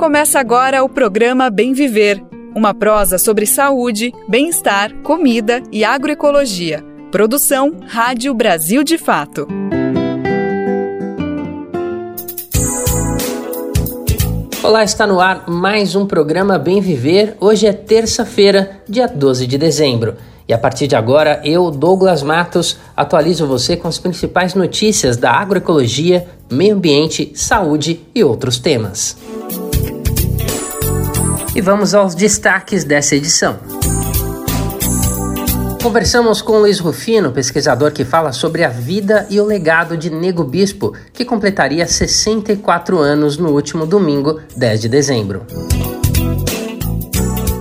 Começa agora o programa Bem Viver, uma prosa sobre saúde, bem-estar, comida e agroecologia. Produção Rádio Brasil de Fato. Olá, está no ar mais um programa Bem Viver. Hoje é terça-feira, dia 12 de dezembro. E a partir de agora, eu, Douglas Matos, atualizo você com as principais notícias da agroecologia, meio ambiente, saúde e outros temas. E vamos aos destaques dessa edição. Conversamos com Luiz Rufino, pesquisador que fala sobre a vida e o legado de Nego Bispo, que completaria 64 anos no último domingo, 10 de dezembro.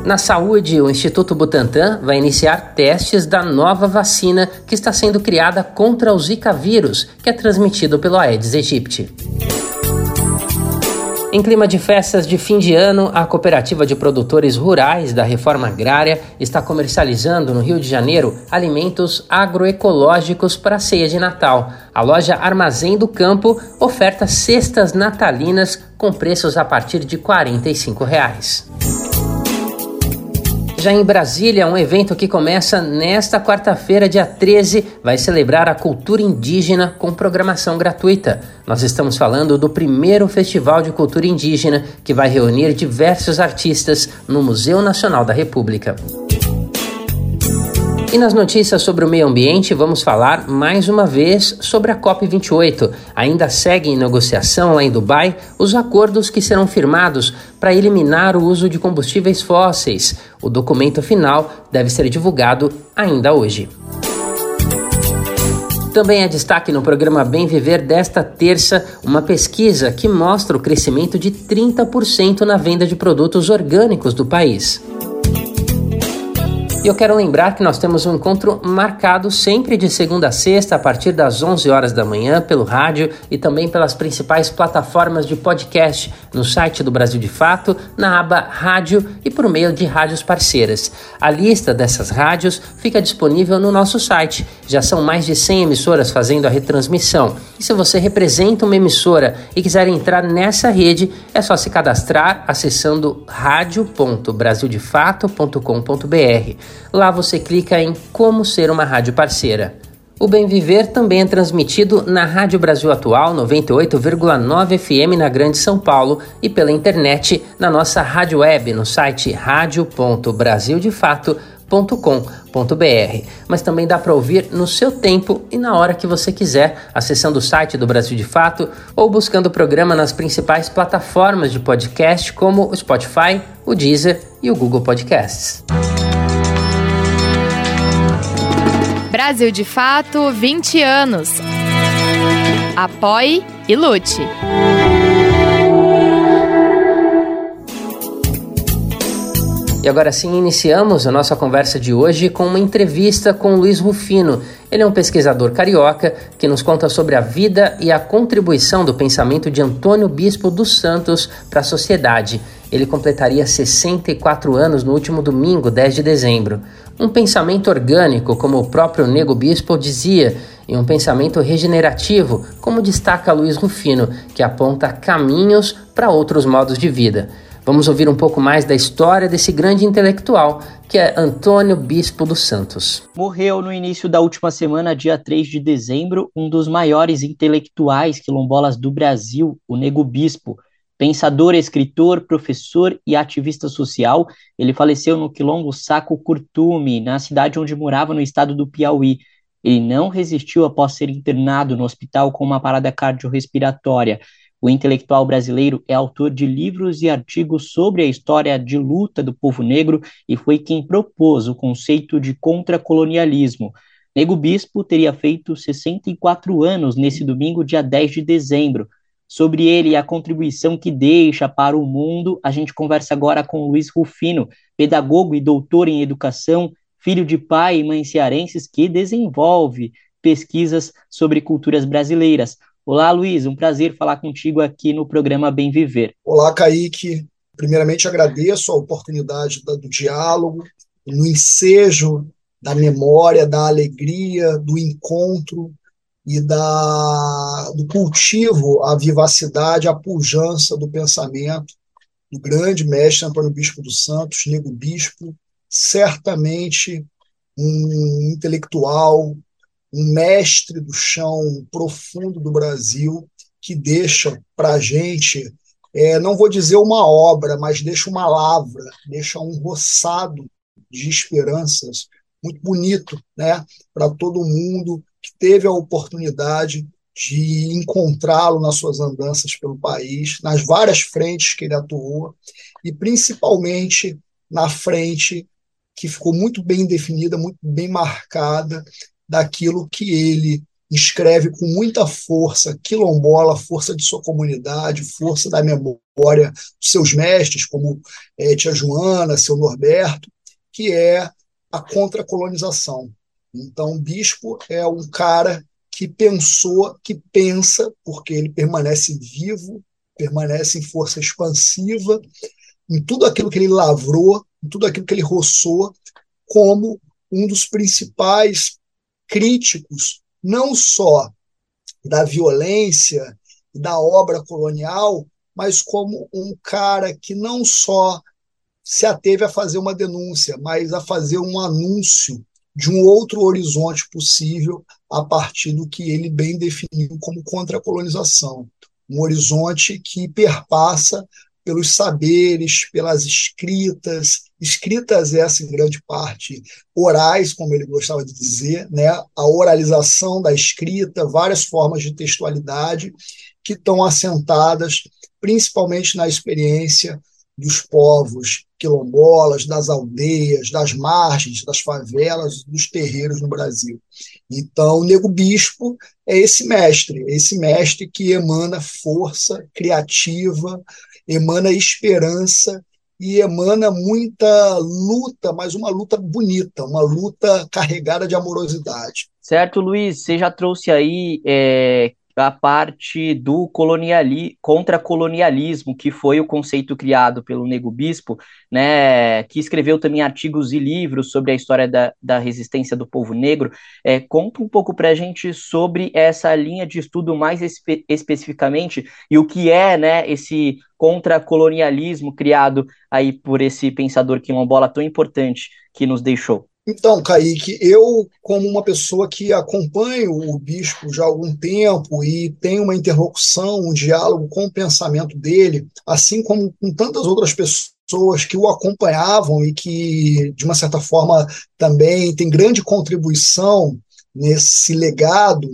Na saúde, o Instituto Butantan vai iniciar testes da nova vacina que está sendo criada contra o Zika vírus, que é transmitido pelo Aedes aegypti. Em clima de festas de fim de ano, a Cooperativa de Produtores Rurais da Reforma Agrária está comercializando no Rio de Janeiro alimentos agroecológicos para a ceia de Natal. A loja Armazém do Campo oferta cestas natalinas com preços a partir de 45 reais. Já em Brasília, um evento que começa nesta quarta-feira, dia 13, vai celebrar a cultura indígena com programação gratuita. Nós estamos falando do primeiro Festival de Cultura Indígena, que vai reunir diversos artistas no Museu Nacional da República. E nas notícias sobre o meio ambiente, vamos falar mais uma vez sobre a COP28. Ainda segue em negociação lá em Dubai os acordos que serão firmados para eliminar o uso de combustíveis fósseis. O documento final deve ser divulgado ainda hoje. Também é destaque no programa Bem Viver desta terça uma pesquisa que mostra o crescimento de 30% na venda de produtos orgânicos do país. E eu quero lembrar que nós temos um encontro marcado sempre de segunda a sexta, a partir das 11 horas da manhã, pelo rádio e também pelas principais plataformas de podcast, no site do Brasil de Fato, na aba Rádio e por meio de rádios parceiras. A lista dessas rádios fica disponível no nosso site. Já são mais de 100 emissoras fazendo a retransmissão. E se você representa uma emissora e quiser entrar nessa rede, é só se cadastrar acessando radio.brasildefato.com.br. Lá você clica em Como Ser uma Rádio Parceira. O Bem Viver também é transmitido na Rádio Brasil Atual 98,9 FM na Grande São Paulo e pela internet na nossa rádio web no site radio.brasildefato.com.br. Mas também dá para ouvir no seu tempo e na hora que você quiser, acessando o site do Brasil de Fato ou buscando o programa nas principais plataformas de podcast como o Spotify, o Deezer e o Google Podcasts. Brasil de Fato 20 anos. Apoie e lute. E agora sim iniciamos a nossa conversa de hoje com uma entrevista com Luiz Rufino. Ele é um pesquisador carioca que nos conta sobre a vida e a contribuição do pensamento de Antônio Bispo dos Santos para a sociedade. Ele completaria 64 anos no último domingo, 10 de dezembro. Um pensamento orgânico, como o próprio Nego Bispo dizia, e um pensamento regenerativo, como destaca Luiz Rufino, que aponta caminhos para outros modos de vida. Vamos ouvir um pouco mais da história desse grande intelectual, que é Antônio Bispo dos Santos. Morreu no início da última semana, dia 3 de dezembro, um dos maiores intelectuais quilombolas do Brasil, o Nego Bispo Pensador, escritor, professor e ativista social, ele faleceu no quilombo Saco Curtume, na cidade onde morava no estado do Piauí. Ele não resistiu após ser internado no hospital com uma parada cardiorrespiratória. O intelectual brasileiro é autor de livros e artigos sobre a história de luta do povo negro e foi quem propôs o conceito de contracolonialismo. Nego Bispo teria feito 64 anos nesse domingo, dia 10 de dezembro sobre ele e a contribuição que deixa para o mundo, a gente conversa agora com Luiz Rufino, pedagogo e doutor em educação, filho de pai e mãe cearenses que desenvolve pesquisas sobre culturas brasileiras. Olá, Luiz, um prazer falar contigo aqui no programa Bem Viver. Olá, Kaique. Primeiramente, agradeço a oportunidade do diálogo, no ensejo da memória, da alegria, do encontro e da, do cultivo, a vivacidade, a pujança do pensamento. Do grande mestre Antônio Bispo dos Santos, Nego Bispo, certamente um intelectual, um mestre do chão profundo do Brasil, que deixa para a gente, é, não vou dizer uma obra, mas deixa uma lavra, deixa um roçado de esperanças muito bonito né, para todo mundo que teve a oportunidade de encontrá-lo nas suas andanças pelo país, nas várias frentes que ele atuou, e principalmente na frente que ficou muito bem definida, muito bem marcada, daquilo que ele escreve com muita força, quilombola, força de sua comunidade, força da memória dos seus mestres, como é, Tia Joana, seu Norberto, que é a contracolonização. Então, o bispo é um cara que pensou, que pensa, porque ele permanece vivo, permanece em força expansiva, em tudo aquilo que ele lavrou, em tudo aquilo que ele roçou, como um dos principais críticos, não só da violência da obra colonial, mas como um cara que não só se ateve a fazer uma denúncia, mas a fazer um anúncio de um outro horizonte possível a partir do que ele bem definiu como contra-colonização. Um horizonte que perpassa pelos saberes, pelas escritas, escritas essa em grande parte orais, como ele gostava de dizer, né? a oralização da escrita, várias formas de textualidade que estão assentadas principalmente na experiência dos povos quilombolas, das aldeias, das margens, das favelas, dos terreiros no Brasil. Então, o Nego Bispo é esse mestre, é esse mestre que emana força criativa, emana esperança e emana muita luta, mas uma luta bonita, uma luta carregada de amorosidade. Certo, Luiz, você já trouxe aí é, a parte do coloniali contra-colonialismo, que foi o conceito criado pelo Nego Bispo, né, que escreveu também artigos e livros sobre a história da, da resistência do povo negro. É, conta um pouco para a gente sobre essa linha de estudo mais espe especificamente e o que é né, esse contra-colonialismo criado aí por esse pensador quilombola tão importante que nos deixou. Então, Kaique, eu, como uma pessoa que acompanho o bispo já há algum tempo e tem uma interlocução, um diálogo com o pensamento dele, assim como com tantas outras pessoas que o acompanhavam e que, de uma certa forma, também tem grande contribuição nesse legado,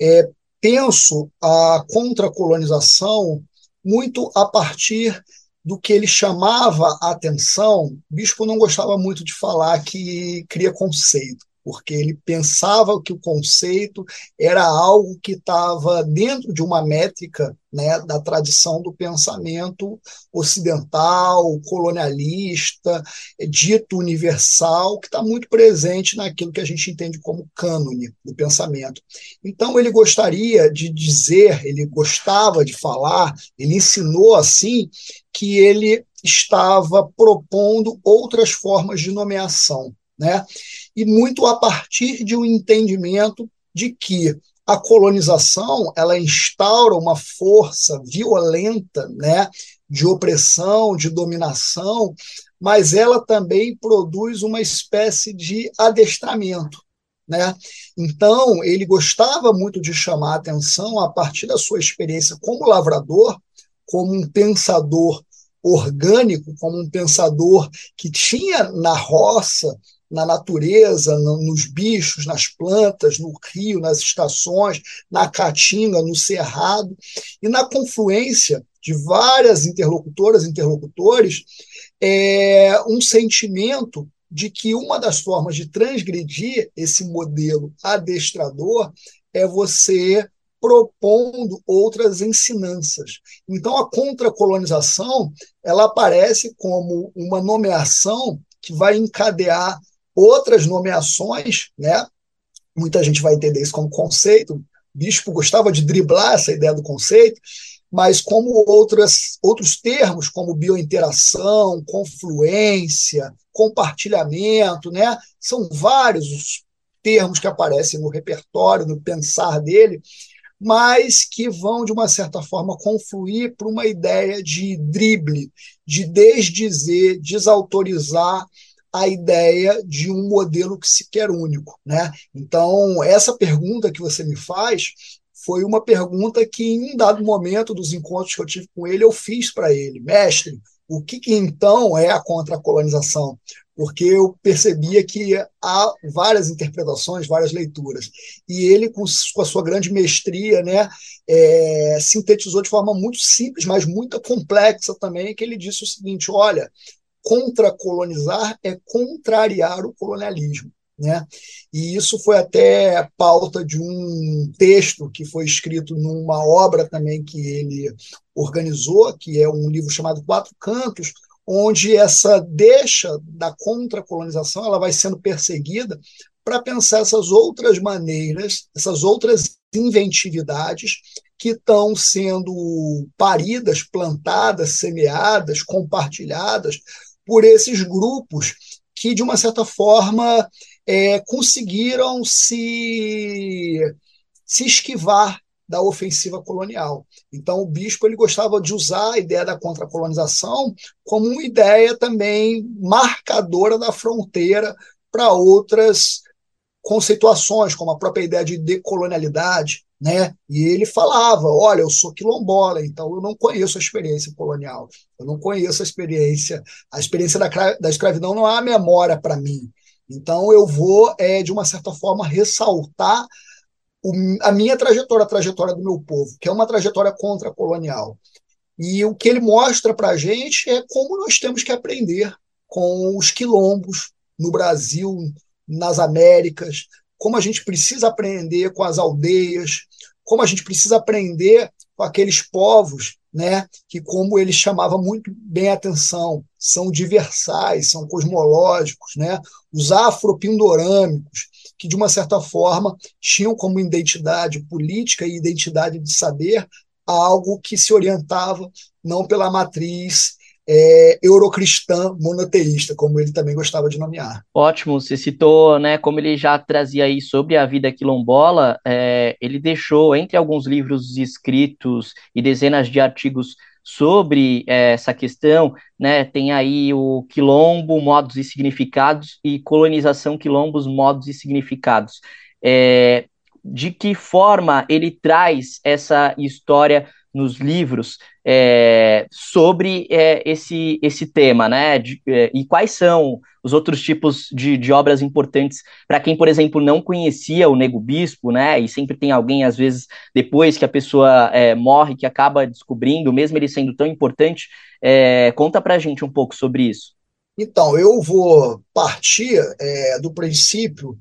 é, penso a contracolonização muito a partir do que ele chamava a atenção, bispo não gostava muito de falar que cria conceito, porque ele pensava que o conceito era algo que estava dentro de uma métrica né, da tradição do pensamento ocidental, colonialista, dito universal, que está muito presente naquilo que a gente entende como cânone do pensamento. Então, ele gostaria de dizer, ele gostava de falar, ele ensinou assim, que ele estava propondo outras formas de nomeação né? E muito a partir de um entendimento de que a colonização ela instaura uma força violenta, né, de opressão, de dominação, mas ela também produz uma espécie de adestramento, né? Então, ele gostava muito de chamar a atenção a partir da sua experiência como lavrador, como um pensador orgânico, como um pensador que tinha na roça na natureza, no, nos bichos, nas plantas, no rio, nas estações, na caatinga, no cerrado, e na confluência de várias interlocutoras e interlocutores, é um sentimento de que uma das formas de transgredir esse modelo adestrador é você propondo outras ensinanças. Então a contracolonização, ela aparece como uma nomeação que vai encadear outras nomeações, né? Muita gente vai entender isso como conceito. O bispo gostava de driblar essa ideia do conceito, mas como outras, outros termos, como biointeração, confluência, compartilhamento, né? São vários os termos que aparecem no repertório, no pensar dele, mas que vão, de uma certa forma, confluir para uma ideia de drible, de desdizer, desautorizar a ideia de um modelo que se quer único. Né? Então, essa pergunta que você me faz foi uma pergunta que, em um dado momento dos encontros que eu tive com ele, eu fiz para ele, mestre, o que, que então é a contracolonização? Porque eu percebia que há várias interpretações, várias leituras. E ele, com, com a sua grande mestria, né, é, sintetizou de forma muito simples, mas muito complexa também, que ele disse o seguinte: olha, contracolonizar é contrariar o colonialismo. Né? E isso foi até pauta de um texto que foi escrito numa obra também que ele organizou, que é um livro chamado Quatro Cantos, onde essa deixa da contracolonização ela vai sendo perseguida para pensar essas outras maneiras, essas outras inventividades que estão sendo paridas, plantadas, semeadas, compartilhadas por esses grupos que, de uma certa forma, é, conseguiram se, se esquivar da ofensiva colonial. Então, o bispo ele gostava de usar a ideia da contracolonização como uma ideia também marcadora da fronteira para outras conceituações, como a própria ideia de decolonialidade, né? E ele falava: olha, eu sou quilombola, então eu não conheço a experiência colonial, eu não conheço a experiência, a experiência da, da escravidão não há memória para mim. Então eu vou, é, de uma certa forma, ressaltar o, a minha trajetória, a trajetória do meu povo, que é uma trajetória contra-colonial. E o que ele mostra para a gente é como nós temos que aprender com os quilombos no Brasil, nas Américas, como a gente precisa aprender com as aldeias, como a gente precisa aprender com aqueles povos né, que, como ele chamava muito bem a atenção, são diversais, são cosmológicos, né, os afropindorâmicos, que, de uma certa forma, tinham como identidade política e identidade de saber algo que se orientava não pela matriz é, eurocristã monoteísta, como ele também gostava de nomear. Ótimo, você citou, né, como ele já trazia aí sobre a vida quilombola, é, ele deixou entre alguns livros escritos e dezenas de artigos sobre é, essa questão, né, tem aí o Quilombo, Modos e Significados e Colonização Quilombos, Modos e Significados. É, de que forma ele traz essa história nos livros é, sobre é, esse, esse tema, né? De, é, e quais são os outros tipos de, de obras importantes para quem, por exemplo, não conhecia o Nego Bispo, né? E sempre tem alguém, às vezes, depois que a pessoa é, morre, que acaba descobrindo, mesmo ele sendo tão importante. É, conta para a gente um pouco sobre isso. Então, eu vou partir é, do princípio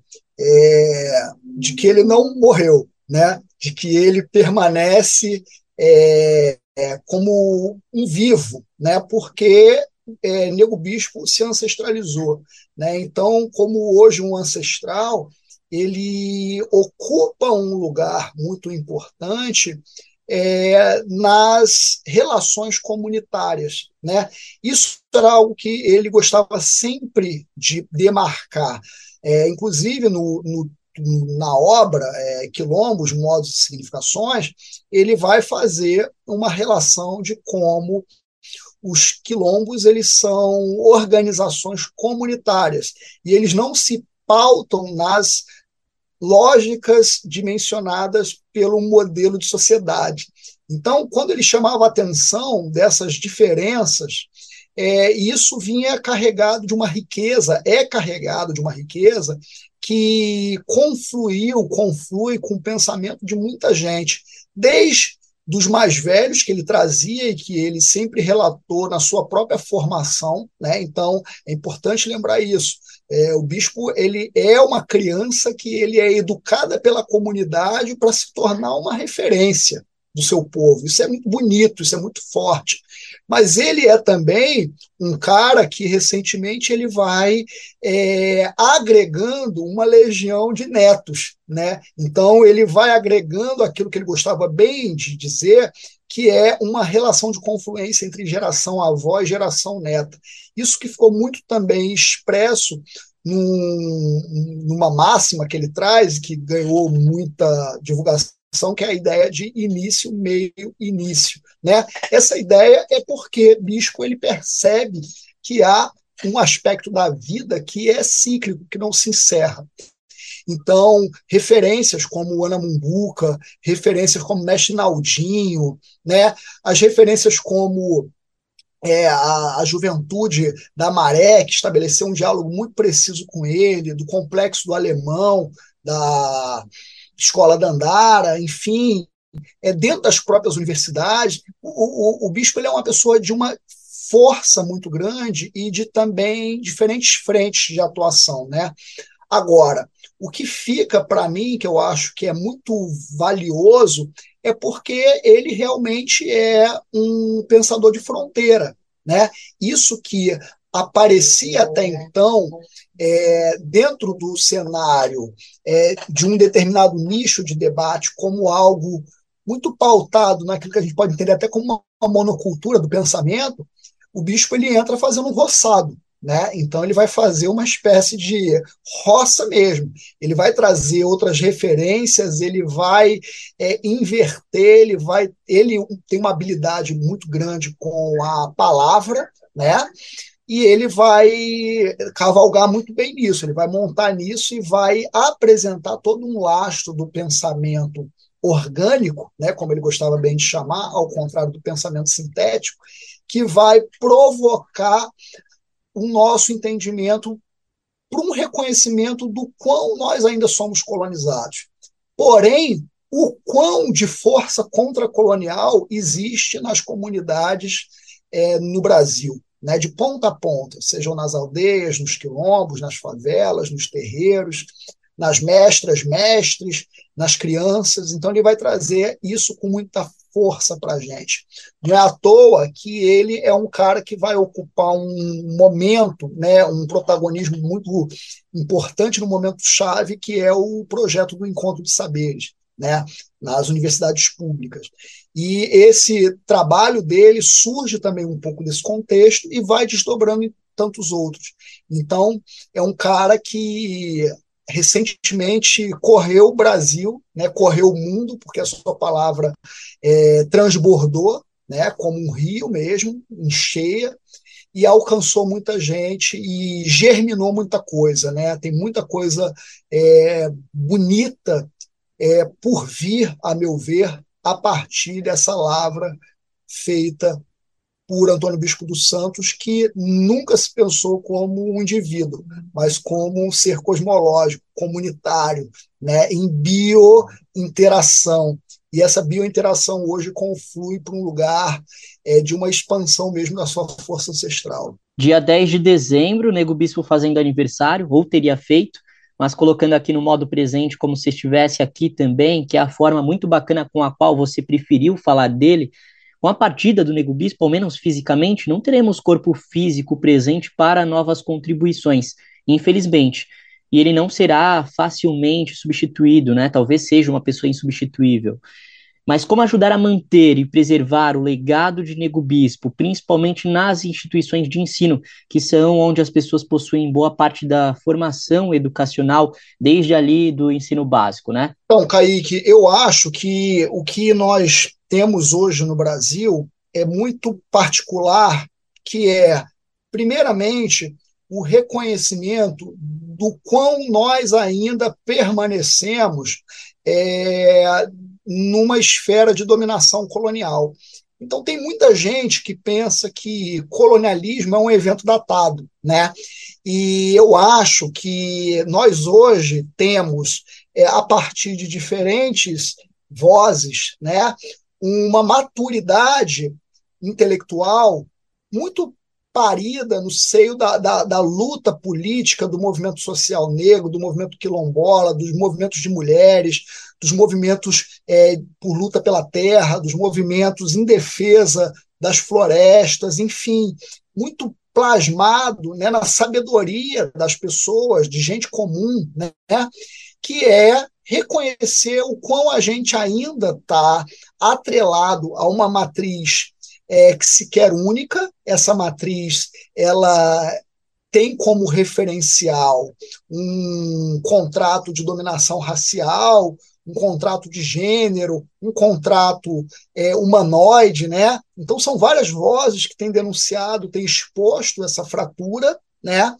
de que ele não morreu, né? De que ele permanece é, é, como um vivo, né? porque é, Nego Bispo se ancestralizou. Né? Então, como hoje um ancestral, ele ocupa um lugar muito importante é, nas relações comunitárias. Né? Isso era algo que ele gostava sempre de demarcar. É, inclusive, no, no na obra é, Quilombos, Modos e Significações, ele vai fazer uma relação de como os quilombos eles são organizações comunitárias e eles não se pautam nas lógicas dimensionadas pelo modelo de sociedade. Então, quando ele chamava atenção dessas diferenças, é, isso vinha carregado de uma riqueza, é carregado de uma riqueza que confluiu, conflui com o pensamento de muita gente, desde dos mais velhos que ele trazia e que ele sempre relatou na sua própria formação, né? Então é importante lembrar isso. É, o bispo ele é uma criança que ele é educada pela comunidade para se tornar uma referência do seu povo. Isso é muito bonito, isso é muito forte. Mas ele é também um cara que recentemente ele vai é, agregando uma legião de netos, né? Então ele vai agregando aquilo que ele gostava bem de dizer, que é uma relação de confluência entre geração avó e geração neta. Isso que ficou muito também expresso num, numa máxima que ele traz, que ganhou muita divulgação que é a ideia de início, meio, início. Né? Essa ideia é porque Bispo ele percebe que há um aspecto da vida que é cíclico, que não se encerra. Então, referências como Ana Mumbuca, referências como Mestre Naldinho, né? as referências como é, a, a, juventude da Maré, que estabeleceu um diálogo muito preciso com ele, do complexo do alemão, da escola da Andara, enfim, é, dentro das próprias universidades. O, o, o bispo é uma pessoa de uma força muito grande e de também diferentes frentes de atuação. Né? Agora, o que fica para mim, que eu acho que é muito valioso, é porque ele realmente é um pensador de fronteira. Né? Isso que aparecia até então é, dentro do cenário é, de um determinado nicho de debate como algo muito pautado naquilo que a gente pode entender até como uma, uma monocultura do pensamento, o bispo ele entra fazendo um roçado. Né? Então ele vai fazer uma espécie de roça mesmo. Ele vai trazer outras referências, ele vai é, inverter, ele vai, ele tem uma habilidade muito grande com a palavra, né? E ele vai cavalgar muito bem nisso. Ele vai montar nisso e vai apresentar todo um lastro do pensamento orgânico, né? Como ele gostava bem de chamar, ao contrário do pensamento sintético, que vai provocar o nosso entendimento para um reconhecimento do quão nós ainda somos colonizados. Porém, o quão de força contracolonial existe nas comunidades é, no Brasil, né, de ponta a ponta, sejam nas aldeias, nos quilombos, nas favelas, nos terreiros, nas mestras, mestres, nas crianças. Então, ele vai trazer isso com muita força para a gente. Não é à toa que ele é um cara que vai ocupar um momento, né, um protagonismo muito importante no momento chave, que é o projeto do Encontro de Saberes. Né, nas universidades públicas. E esse trabalho dele surge também um pouco desse contexto e vai desdobrando em tantos outros. Então, é um cara que recentemente correu o Brasil, né, correu o mundo, porque a sua palavra é, transbordou, né, como um rio mesmo, em cheia, e alcançou muita gente e germinou muita coisa. Né? Tem muita coisa é, bonita é, por vir, a meu ver, a partir dessa lavra feita por Antônio Bispo dos Santos, que nunca se pensou como um indivíduo, mas como um ser cosmológico, comunitário, né, em biointeração. E essa biointeração hoje conflui para um lugar é, de uma expansão mesmo da sua força ancestral. Dia 10 de dezembro, o Nego Bispo fazendo aniversário, ou teria feito, mas colocando aqui no modo presente como se estivesse aqui também, que é a forma muito bacana com a qual você preferiu falar dele, com a partida do Nego Bispo, ao menos fisicamente, não teremos corpo físico presente para novas contribuições, infelizmente. E ele não será facilmente substituído, né? Talvez seja uma pessoa insubstituível. Mas como ajudar a manter e preservar o legado de Nego Bispo, principalmente nas instituições de ensino, que são onde as pessoas possuem boa parte da formação educacional, desde ali do ensino básico, né? Então, Kaique, eu acho que o que nós temos hoje no Brasil é muito particular, que é, primeiramente, o reconhecimento do quão nós ainda permanecemos é, numa esfera de dominação colonial. Então tem muita gente que pensa que colonialismo é um evento datado, né? E eu acho que nós hoje temos, é, a partir de diferentes vozes, né, uma maturidade intelectual muito parida no seio da, da, da, luta política do movimento social negro, do movimento quilombola, dos movimentos de mulheres, dos movimentos é, por luta pela terra, dos movimentos em defesa das florestas, enfim, muito plasmado né, na sabedoria das pessoas, de gente comum, né, que é reconhecer o quão a gente ainda está atrelado a uma matriz é, que se quer única. Essa matriz ela tem como referencial um contrato de dominação racial, um contrato de gênero, um contrato é, humanoide, né? Então são várias vozes que têm denunciado, têm exposto essa fratura, né?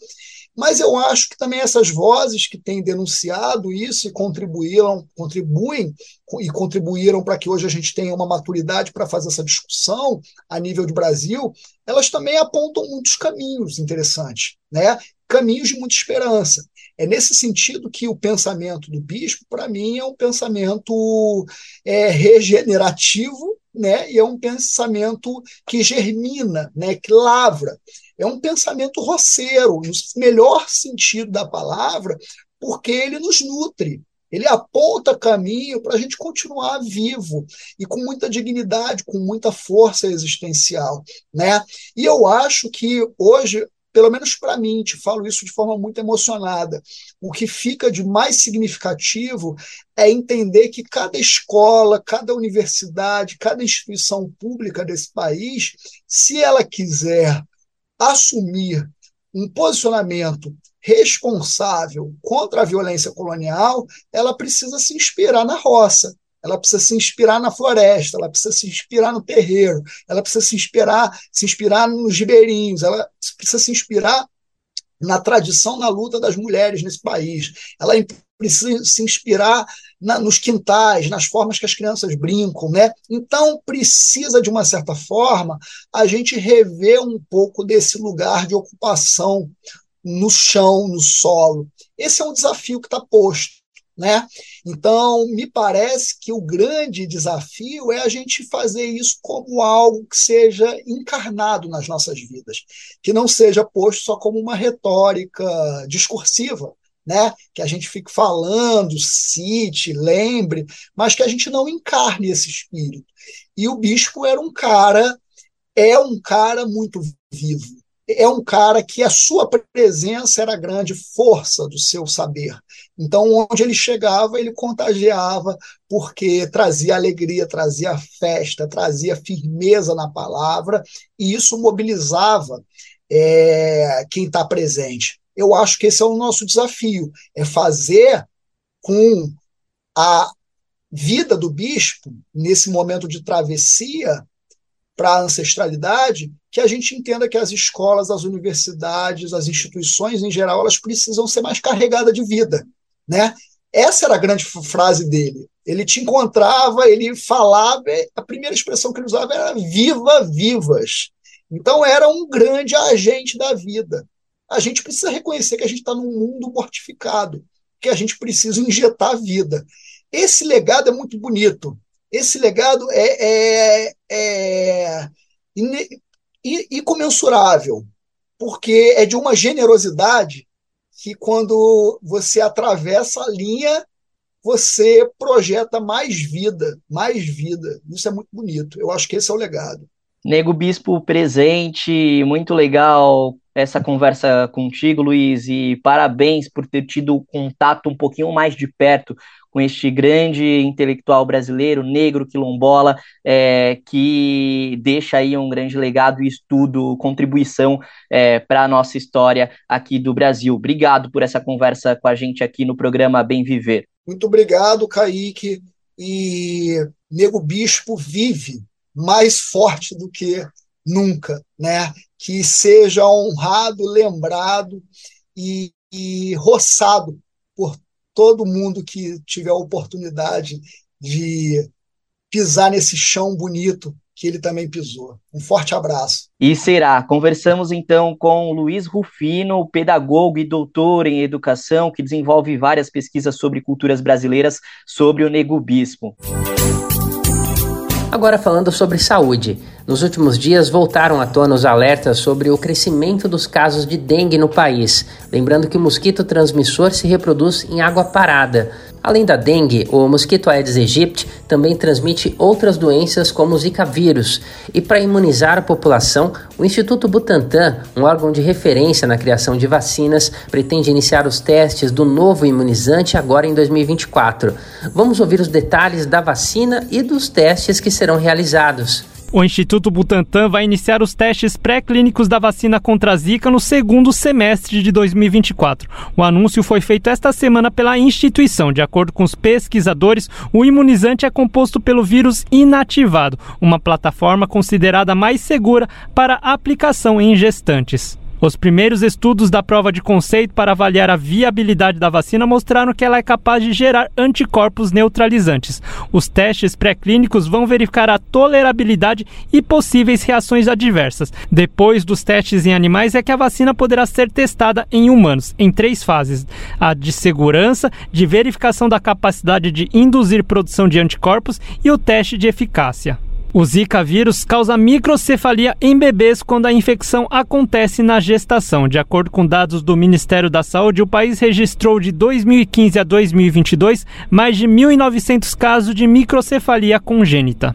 Mas eu acho que também essas vozes que têm denunciado isso e contribuíram, contribuem e contribuíram para que hoje a gente tenha uma maturidade para fazer essa discussão a nível de Brasil, elas também apontam muitos caminhos interessantes, né? Caminhos de muita esperança. É nesse sentido que o pensamento do bispo, para mim, é um pensamento é, regenerativo, né? E é um pensamento que germina, né? Que lavra. É um pensamento roceiro, no melhor sentido da palavra, porque ele nos nutre, ele aponta caminho para a gente continuar vivo e com muita dignidade, com muita força existencial, né? E eu acho que hoje, pelo menos para mim, te falo isso de forma muito emocionada, o que fica de mais significativo é entender que cada escola, cada universidade, cada instituição pública desse país, se ela quiser assumir um posicionamento responsável contra a violência colonial, ela precisa se inspirar na roça, ela precisa se inspirar na floresta, ela precisa se inspirar no terreiro, ela precisa se inspirar, se inspirar nos ribeirinhos, ela precisa se inspirar na tradição, na luta das mulheres nesse país. Ela precisa se inspirar na, nos quintais, nas formas que as crianças brincam, né? Então precisa de uma certa forma a gente rever um pouco desse lugar de ocupação no chão, no solo. Esse é um desafio que está posto. Né? Então, me parece que o grande desafio é a gente fazer isso como algo que seja encarnado nas nossas vidas, que não seja posto só como uma retórica discursiva, né? Que a gente fique falando, cite, lembre, mas que a gente não encarne esse espírito. E o bispo era um cara, é um cara muito vivo. É um cara que a sua presença era a grande força do seu saber. Então, onde ele chegava, ele contagiava, porque trazia alegria, trazia festa, trazia firmeza na palavra, e isso mobilizava é, quem está presente eu acho que esse é o nosso desafio, é fazer com a vida do bispo, nesse momento de travessia para a ancestralidade, que a gente entenda que as escolas, as universidades, as instituições em geral, elas precisam ser mais carregadas de vida, né? Essa era a grande frase dele. Ele te encontrava, ele falava, a primeira expressão que ele usava era viva vivas. Então era um grande agente da vida a gente precisa reconhecer que a gente está num mundo mortificado, que a gente precisa injetar vida. Esse legado é muito bonito. Esse legado é, é, é incomensurável, porque é de uma generosidade que, quando você atravessa a linha, você projeta mais vida, mais vida. Isso é muito bonito. Eu acho que esse é o legado. Nego Bispo presente, muito legal essa conversa contigo, Luiz, e parabéns por ter tido contato um pouquinho mais de perto com este grande intelectual brasileiro, negro, quilombola, é, que deixa aí um grande legado e estudo, contribuição é, para a nossa história aqui do Brasil. Obrigado por essa conversa com a gente aqui no programa Bem Viver. Muito obrigado, Kaique. E Nego Bispo vive mais forte do que nunca, né? que seja honrado, lembrado e, e roçado por todo mundo que tiver a oportunidade de pisar nesse chão bonito que ele também pisou. Um forte abraço. E será. Conversamos então com Luiz Rufino, pedagogo e doutor em educação, que desenvolve várias pesquisas sobre culturas brasileiras sobre o negubismo. Agora falando sobre saúde. Nos últimos dias voltaram à tona os alertas sobre o crescimento dos casos de dengue no país. Lembrando que o mosquito transmissor se reproduz em água parada. Além da dengue, o mosquito Aedes aegypti também transmite outras doenças como o Zika vírus. E para imunizar a população, o Instituto Butantan, um órgão de referência na criação de vacinas, pretende iniciar os testes do novo imunizante agora em 2024. Vamos ouvir os detalhes da vacina e dos testes que serão realizados. O Instituto Butantan vai iniciar os testes pré-clínicos da vacina contra a Zika no segundo semestre de 2024. O anúncio foi feito esta semana pela instituição. De acordo com os pesquisadores, o imunizante é composto pelo vírus inativado, uma plataforma considerada mais segura para aplicação em gestantes. Os primeiros estudos da prova de conceito para avaliar a viabilidade da vacina mostraram que ela é capaz de gerar anticorpos neutralizantes. Os testes pré-clínicos vão verificar a tolerabilidade e possíveis reações adversas. Depois dos testes em animais, é que a vacina poderá ser testada em humanos, em três fases: a de segurança, de verificação da capacidade de induzir produção de anticorpos e o teste de eficácia. O Zika vírus causa microcefalia em bebês quando a infecção acontece na gestação. De acordo com dados do Ministério da Saúde, o país registrou de 2015 a 2022 mais de 1.900 casos de microcefalia congênita.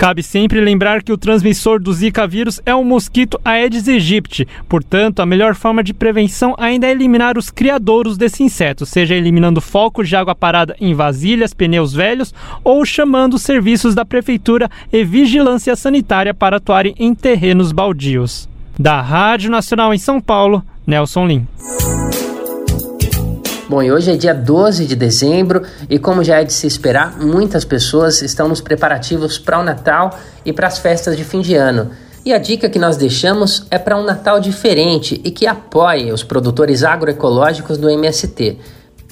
Cabe sempre lembrar que o transmissor do Zika vírus é o mosquito Aedes aegypti. Portanto, a melhor forma de prevenção ainda é eliminar os criadouros desse inseto, seja eliminando focos de água parada em vasilhas, pneus velhos ou chamando os serviços da prefeitura e vigilância sanitária para atuarem em terrenos baldios. Da Rádio Nacional em São Paulo, Nelson Lim. Bom, e hoje é dia 12 de dezembro e, como já é de se esperar, muitas pessoas estão nos preparativos para o Natal e para as festas de fim de ano. E a dica que nós deixamos é para um Natal diferente e que apoie os produtores agroecológicos do MST.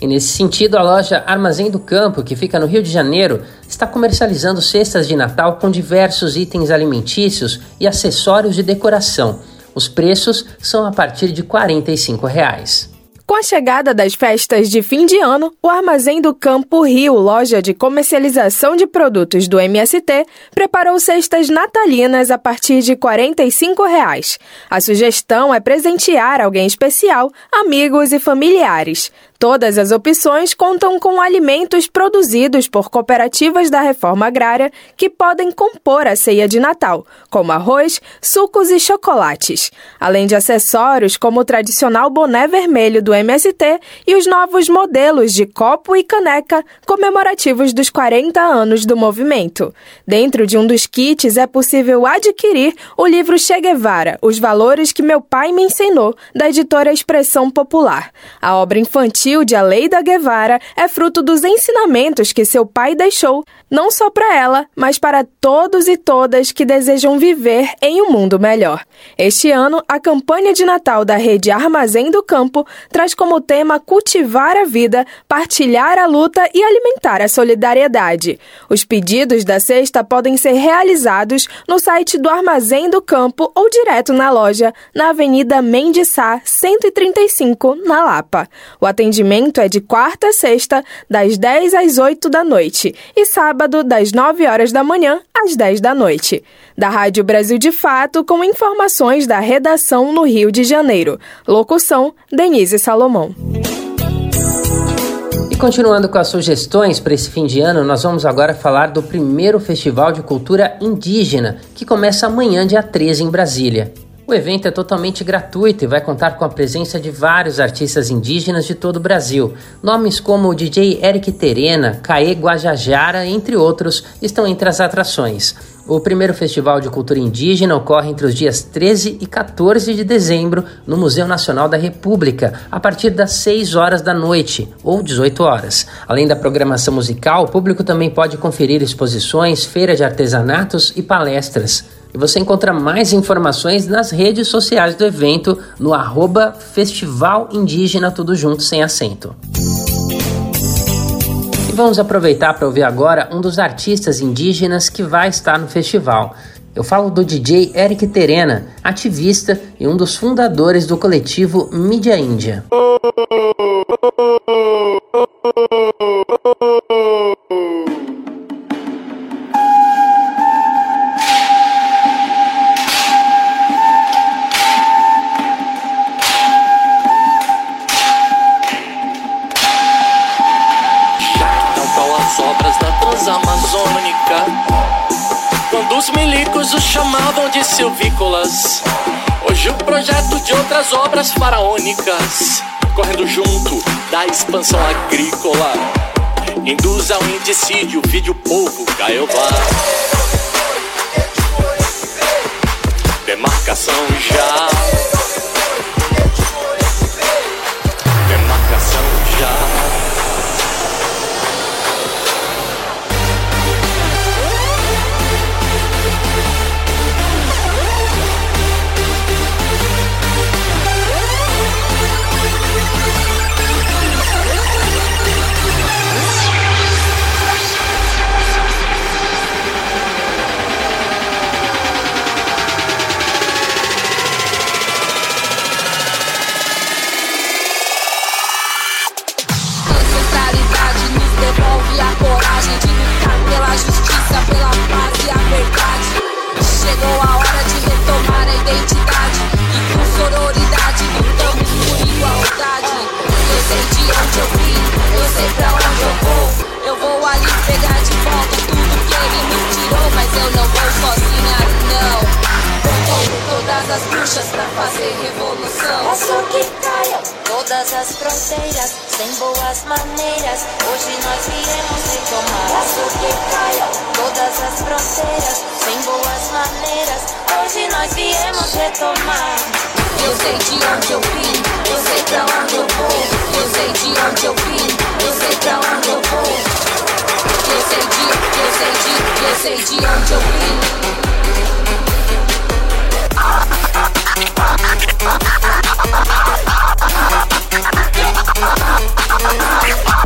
E nesse sentido, a loja Armazém do Campo, que fica no Rio de Janeiro, está comercializando cestas de Natal com diversos itens alimentícios e acessórios de decoração. Os preços são a partir de 45 reais. Com a chegada das festas de fim de ano, o Armazém do Campo Rio, loja de comercialização de produtos do MST, preparou cestas natalinas a partir de 45 reais. A sugestão é presentear alguém especial, amigos e familiares. Todas as opções contam com alimentos produzidos por cooperativas da reforma agrária que podem compor a ceia de Natal, como arroz, sucos e chocolates, além de acessórios como o tradicional boné vermelho do MST e os novos modelos de copo e caneca comemorativos dos 40 anos do movimento. Dentro de um dos kits é possível adquirir o livro Che Guevara, Os Valores que Meu Pai Me Ensinou, da editora Expressão Popular. A obra infantil de A Lei da Guevara é fruto dos ensinamentos que seu pai deixou, não só para ela, mas para todos e todas que desejam viver em um mundo melhor. Este ano, a campanha de Natal da rede Armazém do Campo traz como tema cultivar a vida, partilhar a luta e alimentar a solidariedade. Os pedidos da cesta podem ser realizados no site do Armazém do Campo ou direto na loja, na Avenida Mendes Sá, 135, na Lapa. O atendimento atendimento é de quarta a sexta, das 10 às 8 da noite, e sábado, das 9 horas da manhã às 10 da noite. Da Rádio Brasil de Fato, com informações da redação no Rio de Janeiro. Locução: Denise Salomão. E continuando com as sugestões para esse fim de ano, nós vamos agora falar do primeiro Festival de Cultura Indígena, que começa amanhã, dia 13, em Brasília. O evento é totalmente gratuito e vai contar com a presença de vários artistas indígenas de todo o Brasil. Nomes como o DJ Eric Terena, Caê Guajajara, entre outros, estão entre as atrações. O primeiro Festival de Cultura Indígena ocorre entre os dias 13 e 14 de dezembro no Museu Nacional da República, a partir das 6 horas da noite ou 18 horas. Além da programação musical, o público também pode conferir exposições, feira de artesanatos e palestras. Você encontra mais informações nas redes sociais do evento no arroba Festival Indígena Tudo Junto Sem Acento. E vamos aproveitar para ouvir agora um dos artistas indígenas que vai estar no festival. Eu falo do DJ Eric Terena, ativista e um dos fundadores do coletivo Mídia Índia. técnicas, correndo junto da expansão agrícola. Induz ao indicídio, vídeo povo caiobá. Demarcação já. Chegou a hora de retomar a identidade. E com sororidade lutamos por igualdade. Eu sei de onde eu vim, eu sei pra onde eu vou. Eu vou ali pegar de volta tudo que ele me tirou Mas eu não vou sozinha, não. Eu todas as bruxas pra fazer revolução. É só que caia todas as fronteiras, sem boas maneiras. Hoje nós viemos retomar aço que caia, todas as fronteiras, sem boas maneiras. Hoje nós viemos retomar. Eu sei de onde eu vim, eu sei pra onde eu vou. Eu sei de onde eu vim, eu sei pra onde eu vou. Eu sei de, eu sei de, eu sei de onde eu vim. Ah, ah, ah, ah, ah, ah, ah, ah. Thank you.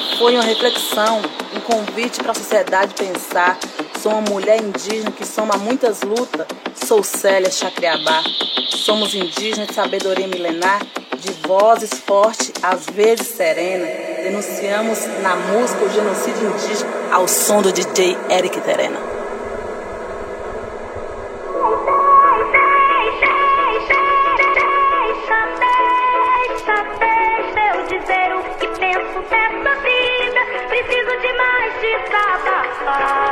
Foi uma reflexão, um convite para a sociedade pensar. Sou uma mulher indígena que soma muitas lutas. Sou Célia Chacriabá. Somos indígenas de sabedoria milenar, de vozes fortes, às vezes serena. Denunciamos na música o genocídio indígena ao som do DJ Eric Terena. Peça vida preciso de mais de cada desabafar.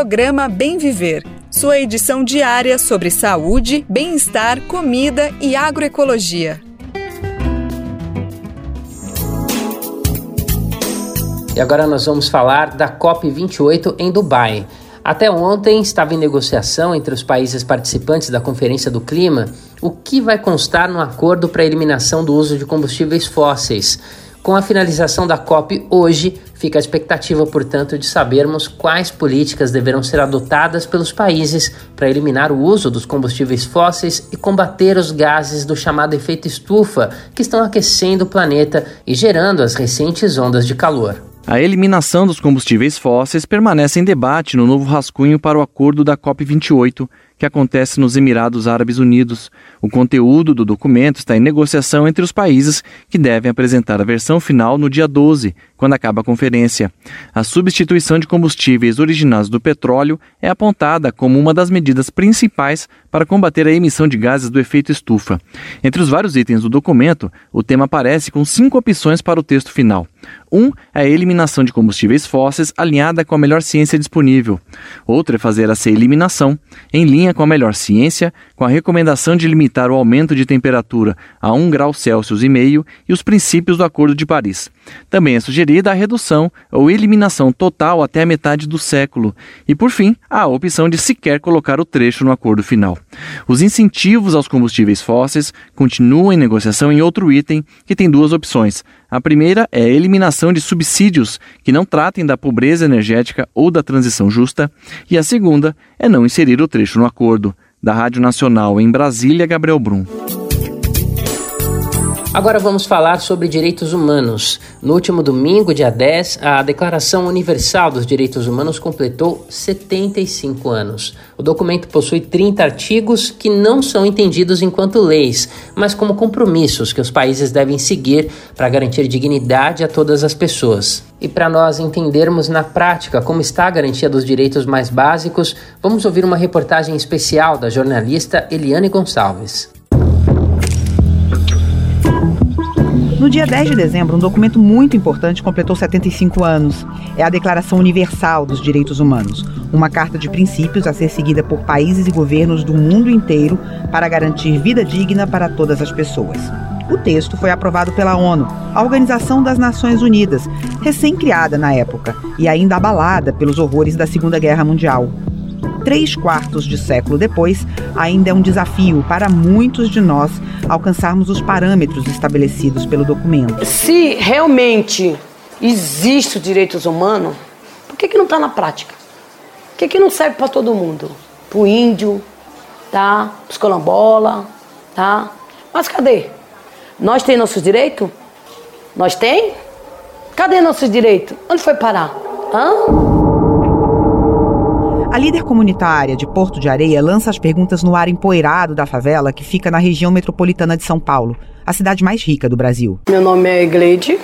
Programa Bem Viver, sua edição diária sobre saúde, bem-estar, comida e agroecologia. E agora nós vamos falar da COP28 em Dubai. Até ontem estava em negociação entre os países participantes da Conferência do Clima o que vai constar no acordo para a eliminação do uso de combustíveis fósseis. Com a finalização da COP hoje, fica a expectativa, portanto, de sabermos quais políticas deverão ser adotadas pelos países para eliminar o uso dos combustíveis fósseis e combater os gases do chamado efeito estufa, que estão aquecendo o planeta e gerando as recentes ondas de calor. A eliminação dos combustíveis fósseis permanece em debate no novo rascunho para o acordo da COP28, que acontece nos Emirados Árabes Unidos. O conteúdo do documento está em negociação entre os países que devem apresentar a versão final no dia 12, quando acaba a conferência. A substituição de combustíveis originados do petróleo é apontada como uma das medidas principais para combater a emissão de gases do efeito estufa. Entre os vários itens do documento, o tema aparece com cinco opções para o texto final. Um é a eliminação de combustíveis fósseis alinhada com a melhor ciência disponível. Outro é fazer essa eliminação em linha com a melhor ciência, com a recomendação de limitar o aumento de temperatura a 1 grau Celsius e meio e os princípios do Acordo de Paris. Também é sugerida a redução ou eliminação total até a metade do século. E, por fim, a opção de sequer colocar o trecho no acordo final. Os incentivos aos combustíveis fósseis continuam em negociação em outro item que tem duas opções. A primeira é a eliminação de subsídios que não tratem da pobreza energética ou da transição justa, e a segunda é não inserir o trecho no acordo. Da Rádio Nacional em Brasília, Gabriel Brum. Agora vamos falar sobre direitos humanos. No último domingo, dia 10, a Declaração Universal dos Direitos Humanos completou 75 anos. O documento possui 30 artigos que não são entendidos enquanto leis, mas como compromissos que os países devem seguir para garantir dignidade a todas as pessoas. E para nós entendermos na prática como está a garantia dos direitos mais básicos, vamos ouvir uma reportagem especial da jornalista Eliane Gonçalves. No dia 10 de dezembro, um documento muito importante completou 75 anos. É a Declaração Universal dos Direitos Humanos, uma carta de princípios a ser seguida por países e governos do mundo inteiro para garantir vida digna para todas as pessoas. O texto foi aprovado pela ONU, a Organização das Nações Unidas, recém-criada na época e ainda abalada pelos horrores da Segunda Guerra Mundial três quartos de século depois, ainda é um desafio para muitos de nós alcançarmos os parâmetros estabelecidos pelo documento. Se realmente existe os direitos humanos, por que, que não está na prática? Por que, que não serve para todo mundo? Para o índio, tá? para os colombola, tá? Mas cadê? Nós temos nossos direitos? Nós tem? Cadê nossos direitos? Onde foi parar? Hã? A líder comunitária de Porto de Areia lança as perguntas no ar empoeirado da favela que fica na região metropolitana de São Paulo, a cidade mais rica do Brasil. Meu nome é Gleide,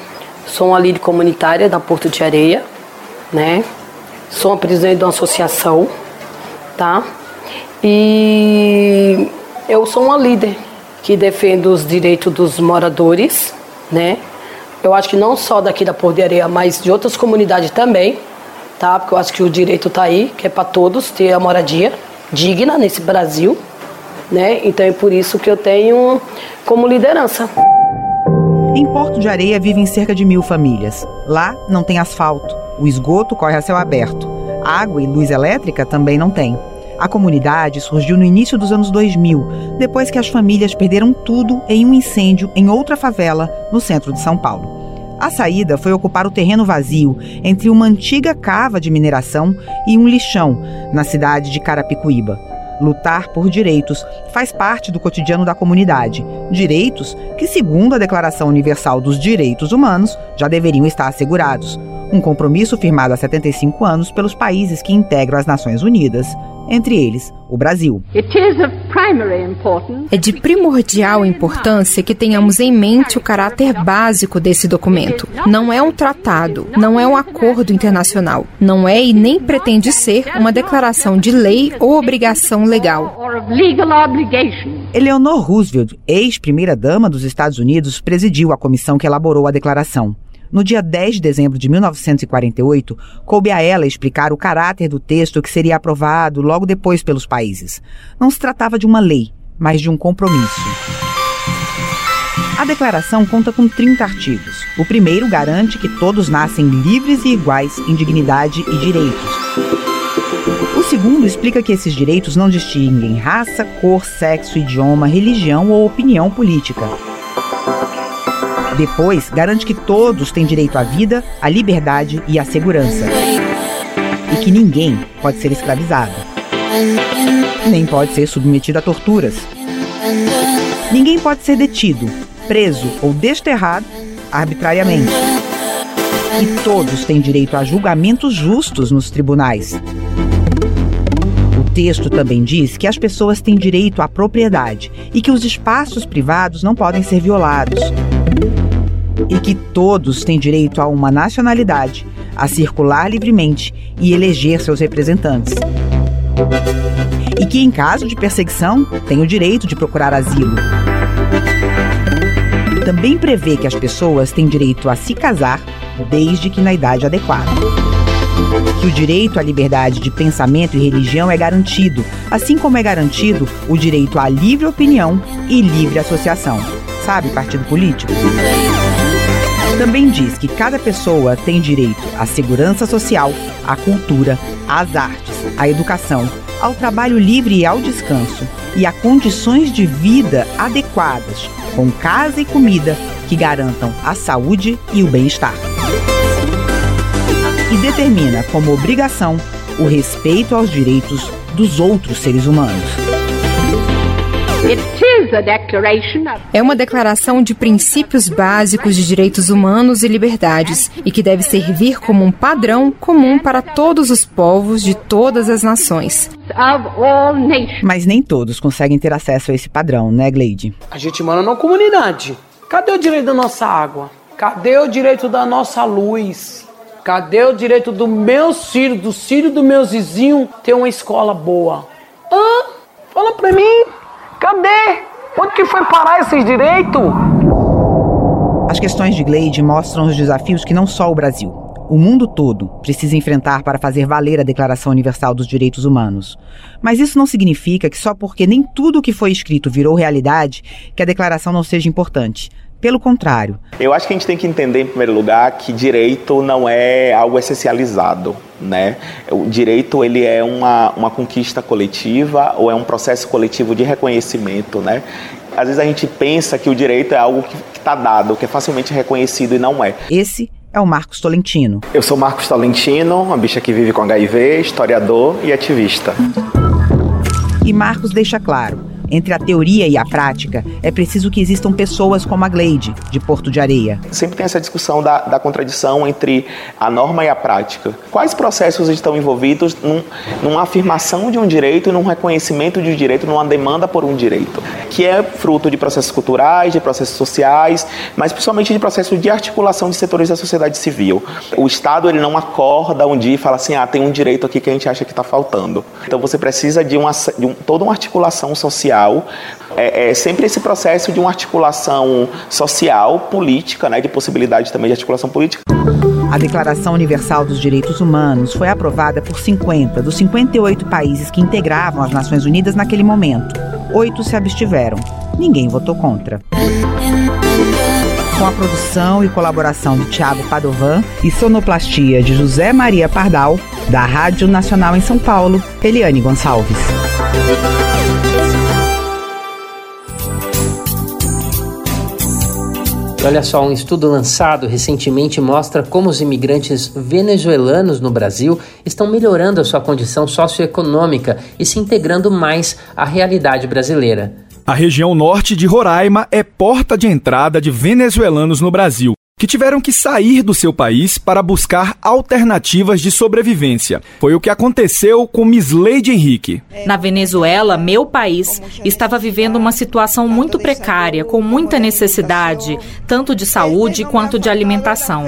sou uma líder comunitária da Porto de Areia, né? Sou uma presidente de uma associação, tá? E eu sou uma líder que defende os direitos dos moradores, né? Eu acho que não só daqui da Porto de Areia, mas de outras comunidades também, tá? Porque eu acho que o direito está aí, que é para todos ter a moradia digna nesse Brasil, né? Então é por isso que eu tenho como liderança. Em Porto de Areia vivem cerca de mil famílias. Lá não tem asfalto, o esgoto corre a céu aberto, água e luz elétrica também não tem. A comunidade surgiu no início dos anos 2000, depois que as famílias perderam tudo em um incêndio em outra favela no centro de São Paulo. A saída foi ocupar o terreno vazio entre uma antiga cava de mineração e um lixão, na cidade de Carapicuíba. Lutar por direitos faz parte do cotidiano da comunidade. Direitos que, segundo a Declaração Universal dos Direitos Humanos, já deveriam estar assegurados. Um compromisso firmado há 75 anos pelos países que integram as Nações Unidas entre eles o Brasil. É de primordial importância que tenhamos em mente o caráter básico desse documento. Não é um tratado, não é um acordo internacional, não é e nem pretende ser uma declaração de lei ou obrigação legal. Eleanor Roosevelt, ex-primeira-dama dos Estados Unidos, presidiu a comissão que elaborou a declaração. No dia 10 de dezembro de 1948, coube a ela explicar o caráter do texto que seria aprovado logo depois pelos países. Não se tratava de uma lei, mas de um compromisso. A declaração conta com 30 artigos. O primeiro garante que todos nascem livres e iguais em dignidade e direitos. O segundo explica que esses direitos não distinguem raça, cor, sexo, idioma, religião ou opinião política. Depois, garante que todos têm direito à vida, à liberdade e à segurança. E que ninguém pode ser escravizado. Nem pode ser submetido a torturas. Ninguém pode ser detido, preso ou desterrado arbitrariamente. E todos têm direito a julgamentos justos nos tribunais. O texto também diz que as pessoas têm direito à propriedade e que os espaços privados não podem ser violados e que todos têm direito a uma nacionalidade, a circular livremente e eleger seus representantes. E que, em caso de perseguição, têm o direito de procurar asilo. Também prevê que as pessoas têm direito a se casar desde que na idade adequada. Que o direito à liberdade de pensamento e religião é garantido, assim como é garantido o direito à livre opinião e livre associação. Sabe, partido político? Também diz que cada pessoa tem direito à segurança social, à cultura, às artes, à educação, ao trabalho livre e ao descanso, e a condições de vida adequadas, com casa e comida que garantam a saúde e o bem-estar. E determina como obrigação o respeito aos direitos dos outros seres humanos. É uma declaração de princípios básicos de direitos humanos e liberdades e que deve servir como um padrão comum para todos os povos de todas as nações. Mas nem todos conseguem ter acesso a esse padrão, né, Gleide? A gente mora numa comunidade. Cadê o direito da nossa água? Cadê o direito da nossa luz? Cadê o direito do meu filho, do filho do meu vizinho ter uma escola boa? Hã? Fala pra mim. Cadê? Onde que foi parar esses direitos? As questões de Gleide mostram os desafios que não só o Brasil, o mundo todo precisa enfrentar para fazer valer a Declaração Universal dos Direitos Humanos. Mas isso não significa que só porque nem tudo o que foi escrito virou realidade, que a declaração não seja importante. Pelo contrário. Eu acho que a gente tem que entender, em primeiro lugar, que direito não é algo essencializado. Né? O direito ele é uma, uma conquista coletiva ou é um processo coletivo de reconhecimento. Né? Às vezes a gente pensa que o direito é algo que está dado, que é facilmente reconhecido e não é. Esse é o Marcos Tolentino. Eu sou Marcos Tolentino, uma bicha que vive com HIV, historiador e ativista. E Marcos deixa claro entre a teoria e a prática, é preciso que existam pessoas como a Gleide, de Porto de Areia. Sempre tem essa discussão da, da contradição entre a norma e a prática. Quais processos estão envolvidos num, numa afirmação de um direito e num reconhecimento de um direito, numa demanda por um direito, que é fruto de processos culturais, de processos sociais, mas principalmente de processos de articulação de setores da sociedade civil. O Estado ele não acorda um dia e fala assim, ah, tem um direito aqui que a gente acha que está faltando. Então você precisa de, uma, de um, toda uma articulação social social, é, é, sempre esse processo de uma articulação social, política, né, de possibilidade também de articulação política. A Declaração Universal dos Direitos Humanos foi aprovada por 50 dos 58 países que integravam as Nações Unidas naquele momento. Oito se abstiveram. Ninguém votou contra. Com a produção e colaboração de Tiago Padovan e sonoplastia de José Maria Pardal, da Rádio Nacional em São Paulo, Eliane Gonçalves. Olha só, um estudo lançado recentemente mostra como os imigrantes venezuelanos no Brasil estão melhorando a sua condição socioeconômica e se integrando mais à realidade brasileira. A região norte de Roraima é porta de entrada de venezuelanos no Brasil que tiveram que sair do seu país para buscar alternativas de sobrevivência. Foi o que aconteceu com Miss Lady Henrique. Na Venezuela, meu país, estava vivendo uma situação muito precária, com muita necessidade, tanto de saúde quanto de alimentação.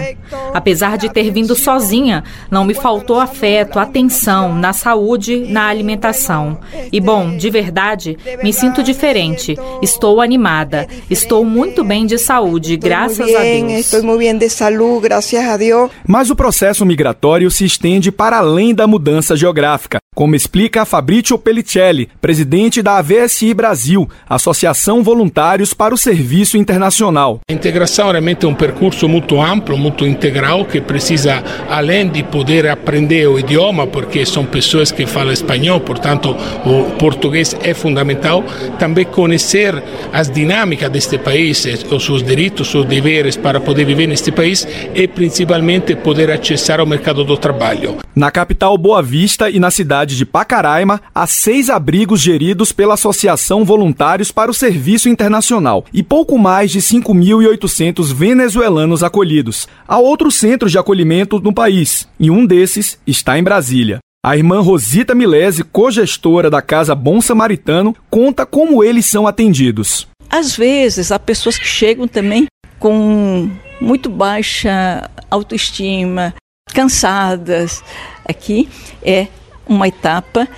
Apesar de ter vindo sozinha, não me faltou afeto, atenção na saúde, na alimentação. E bom, de verdade, me sinto diferente. Estou animada. Estou muito bem de saúde, graças a Deus. Estou muito bem de saúde, graças a Deus. Mas o processo migratório se estende para além da mudança geográfica, como explica Fabrício Pellicelli, presidente da AVSI Brasil, Associação Voluntários para o Serviço Internacional. A integração realmente é um percurso muito amplo, muito integral, que precisa, além de poder aprender o idioma, porque são pessoas que falam espanhol, portanto o português é fundamental, também conhecer as dinâmicas deste país, os seus direitos, os seus deveres para poder viver neste país e principalmente poder acessar ao mercado do trabalho. Na capital Boa Vista e na cidade de Pacaraima, há seis abrigos geridos pela Associação Voluntários para o Serviço Internacional e pouco mais de 5.800 venezuelanos acolhidos. Há outros centros de acolhimento no país e um desses está em Brasília. A irmã Rosita Milese, cogestora da Casa Bom Samaritano, conta como eles são atendidos. Às vezes, há pessoas que chegam também com muito baixa autoestima, cansadas. Aqui é uma etapa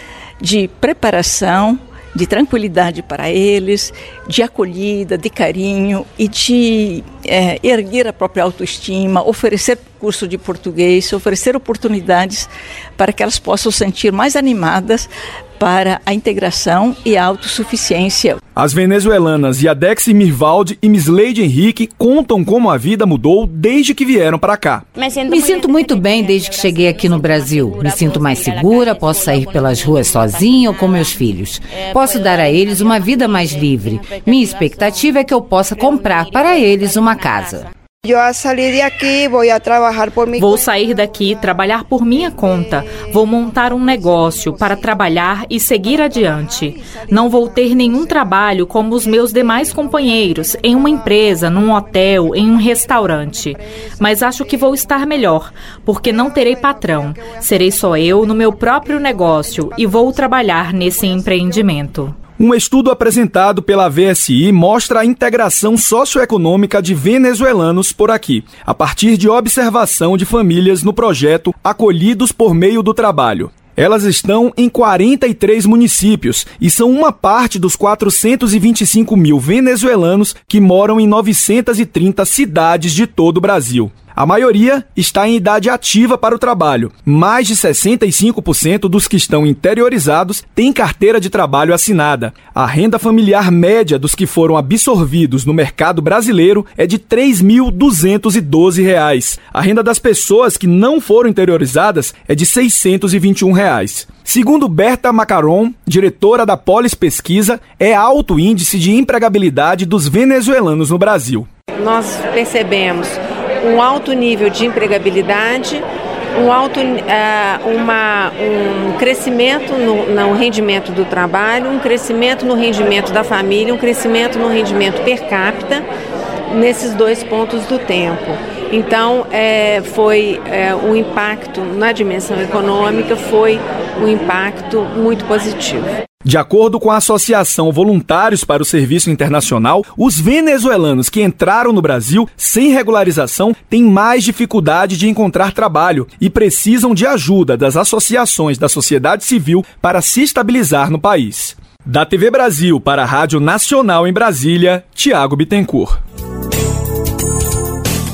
de preparação, de tranquilidade para eles, de acolhida, de carinho e de é, erguer a própria autoestima, oferecer curso de português, oferecer oportunidades para que elas possam sentir mais animadas para a integração e a autossuficiência. As venezuelanas Yadexi Mirvaldi e Misleide Henrique contam como a vida mudou desde que vieram para cá. Me sinto muito bem desde que cheguei aqui no Brasil. Me sinto mais segura, posso sair pelas ruas sozinha ou com meus filhos. Posso dar a eles uma vida mais livre. Minha expectativa é que eu possa comprar para eles uma casa. Vou sair daqui, trabalhar por minha conta. Vou montar um negócio para trabalhar e seguir adiante. Não vou ter nenhum trabalho como os meus demais companheiros, em uma empresa, num hotel, em um restaurante. Mas acho que vou estar melhor, porque não terei patrão. Serei só eu no meu próprio negócio e vou trabalhar nesse empreendimento. Um estudo apresentado pela VSI mostra a integração socioeconômica de venezuelanos por aqui, a partir de observação de famílias no projeto Acolhidos por Meio do Trabalho. Elas estão em 43 municípios e são uma parte dos 425 mil venezuelanos que moram em 930 cidades de todo o Brasil. A maioria está em idade ativa para o trabalho. Mais de 65% dos que estão interiorizados têm carteira de trabalho assinada. A renda familiar média dos que foram absorvidos no mercado brasileiro é de R$ 3.212. A renda das pessoas que não foram interiorizadas é de 621 reais. Segundo Berta Macaron, diretora da Polis Pesquisa, é alto o índice de empregabilidade dos venezuelanos no Brasil. Nós percebemos um alto nível de empregabilidade, um, alto, uh, uma, um crescimento no, no, rendimento do trabalho, um crescimento no rendimento da família, um crescimento no rendimento per capita nesses dois pontos do tempo. Então, é, foi é, um impacto na dimensão econômica, foi um impacto muito positivo. De acordo com a Associação Voluntários para o Serviço Internacional, os venezuelanos que entraram no Brasil sem regularização têm mais dificuldade de encontrar trabalho e precisam de ajuda das associações da sociedade civil para se estabilizar no país. Da TV Brasil para a Rádio Nacional em Brasília, Tiago Bittencourt.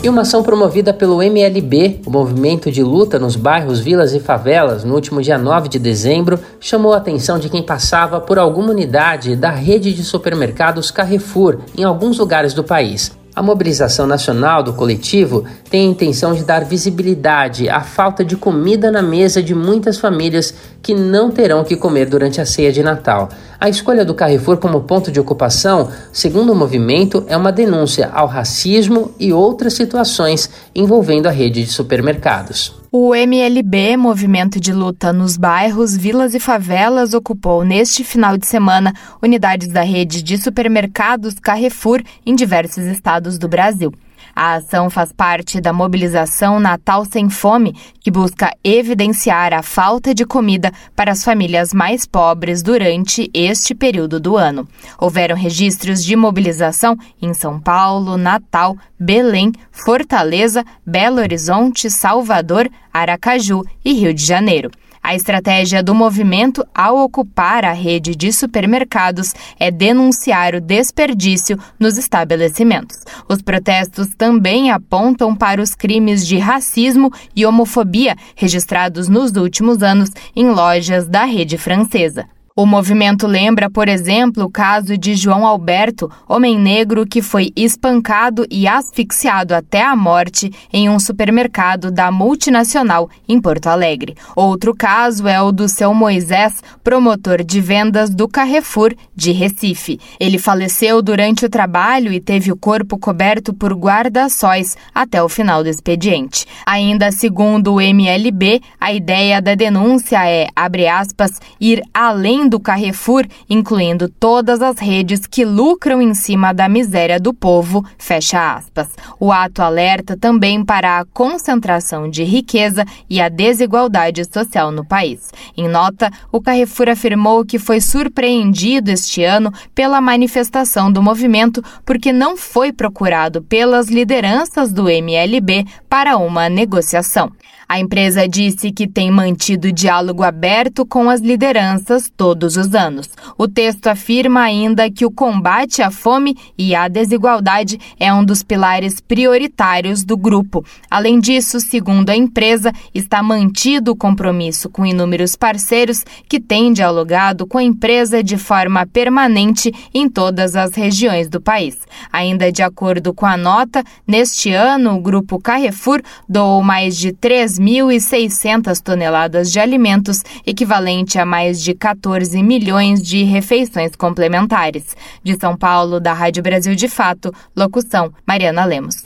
E uma ação promovida pelo MLB, o movimento de luta nos bairros, vilas e favelas, no último dia 9 de dezembro, chamou a atenção de quem passava por alguma unidade da rede de supermercados Carrefour em alguns lugares do país. A mobilização nacional do coletivo tem a intenção de dar visibilidade à falta de comida na mesa de muitas famílias que não terão que comer durante a ceia de Natal. A escolha do Carrefour como ponto de ocupação, segundo o movimento, é uma denúncia ao racismo e outras situações envolvendo a rede de supermercados. O MLB, Movimento de Luta nos Bairros, Vilas e Favelas, ocupou neste final de semana unidades da rede de supermercados Carrefour em diversos estados do Brasil. A ação faz parte da mobilização Natal Sem Fome, que busca evidenciar a falta de comida para as famílias mais pobres durante este período do ano. Houveram registros de mobilização em São Paulo, Natal, Belém, Fortaleza, Belo Horizonte, Salvador, Aracaju e Rio de Janeiro. A estratégia do movimento ao ocupar a rede de supermercados é denunciar o desperdício nos estabelecimentos. Os protestos também apontam para os crimes de racismo e homofobia registrados nos últimos anos em lojas da rede francesa. O movimento lembra, por exemplo, o caso de João Alberto, homem negro que foi espancado e asfixiado até a morte em um supermercado da multinacional em Porto Alegre. Outro caso é o do seu Moisés, promotor de vendas do Carrefour de Recife. Ele faleceu durante o trabalho e teve o corpo coberto por guarda-sóis até o final do expediente. Ainda segundo o MLB, a ideia da denúncia é, abre aspas, ir além do Carrefour, incluindo todas as redes que lucram em cima da miséria do povo, fecha aspas. O ato alerta também para a concentração de riqueza e a desigualdade social no país. Em nota, o Carrefour afirmou que foi surpreendido este ano pela manifestação do movimento porque não foi procurado pelas lideranças do MLB para uma negociação. A empresa disse que tem mantido diálogo aberto com as lideranças todos os anos. O texto afirma ainda que o combate à fome e à desigualdade é um dos pilares prioritários do grupo. Além disso, segundo a empresa, está mantido o compromisso com inúmeros parceiros que têm dialogado com a empresa de forma permanente em todas as regiões do país. Ainda de acordo com a nota, neste ano o grupo Carrefour doou mais de 3 3.600 toneladas de alimentos, equivalente a mais de 14 milhões de refeições complementares. De São Paulo, da Rádio Brasil de Fato, locução Mariana Lemos.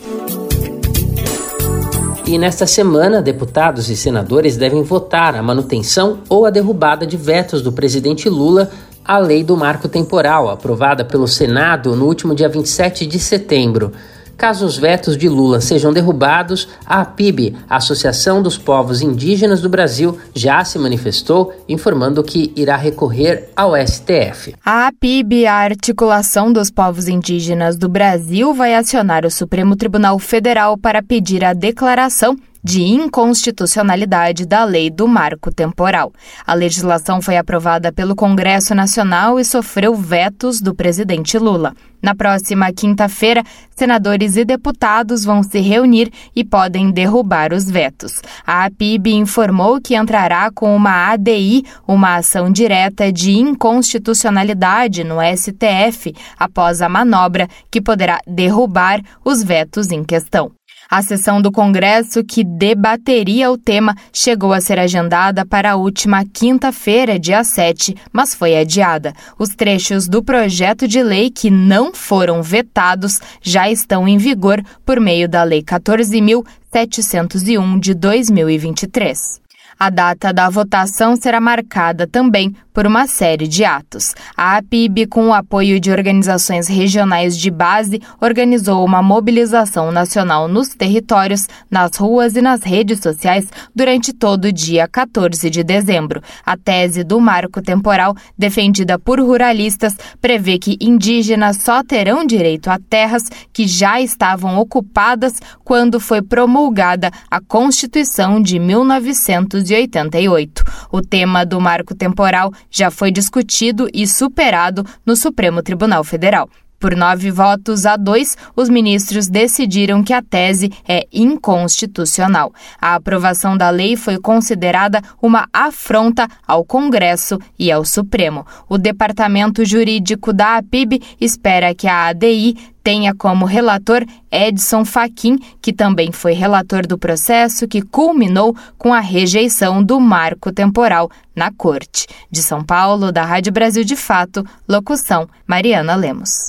E nesta semana, deputados e senadores devem votar a manutenção ou a derrubada de vetos do presidente Lula à lei do marco temporal, aprovada pelo Senado no último dia 27 de setembro. Caso os vetos de Lula sejam derrubados, a APIB, a Associação dos Povos Indígenas do Brasil, já se manifestou, informando que irá recorrer ao STF. A APIB, a Articulação dos Povos Indígenas do Brasil, vai acionar o Supremo Tribunal Federal para pedir a declaração de inconstitucionalidade da lei do marco temporal. A legislação foi aprovada pelo Congresso Nacional e sofreu vetos do presidente Lula. Na próxima quinta-feira, senadores e deputados vão se reunir e podem derrubar os vetos. A APIB informou que entrará com uma ADI, uma ação direta de inconstitucionalidade no STF, após a manobra que poderá derrubar os vetos em questão. A sessão do Congresso que debateria o tema chegou a ser agendada para a última quinta-feira, dia 7, mas foi adiada. Os trechos do projeto de lei que não foram vetados já estão em vigor por meio da Lei 14.701 de 2023. A data da votação será marcada também por uma série de atos. A APIB, com o apoio de organizações regionais de base, organizou uma mobilização nacional nos territórios, nas ruas e nas redes sociais durante todo o dia 14 de dezembro. A tese do marco temporal, defendida por ruralistas, prevê que indígenas só terão direito a terras que já estavam ocupadas quando foi promulgada a Constituição de 1900 1988. O tema do marco temporal já foi discutido e superado no Supremo Tribunal Federal. Por nove votos a dois, os ministros decidiram que a tese é inconstitucional. A aprovação da lei foi considerada uma afronta ao Congresso e ao Supremo. O Departamento Jurídico da APIB espera que a ADI tenha como relator Edson Fachin, que também foi relator do processo que culminou com a rejeição do marco temporal na Corte. De São Paulo, da Rádio Brasil de Fato, locução Mariana Lemos.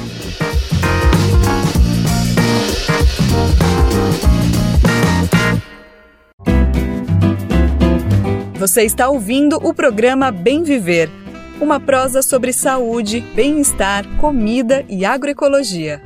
Você está ouvindo o programa Bem Viver, uma prosa sobre saúde, bem-estar, comida e agroecologia.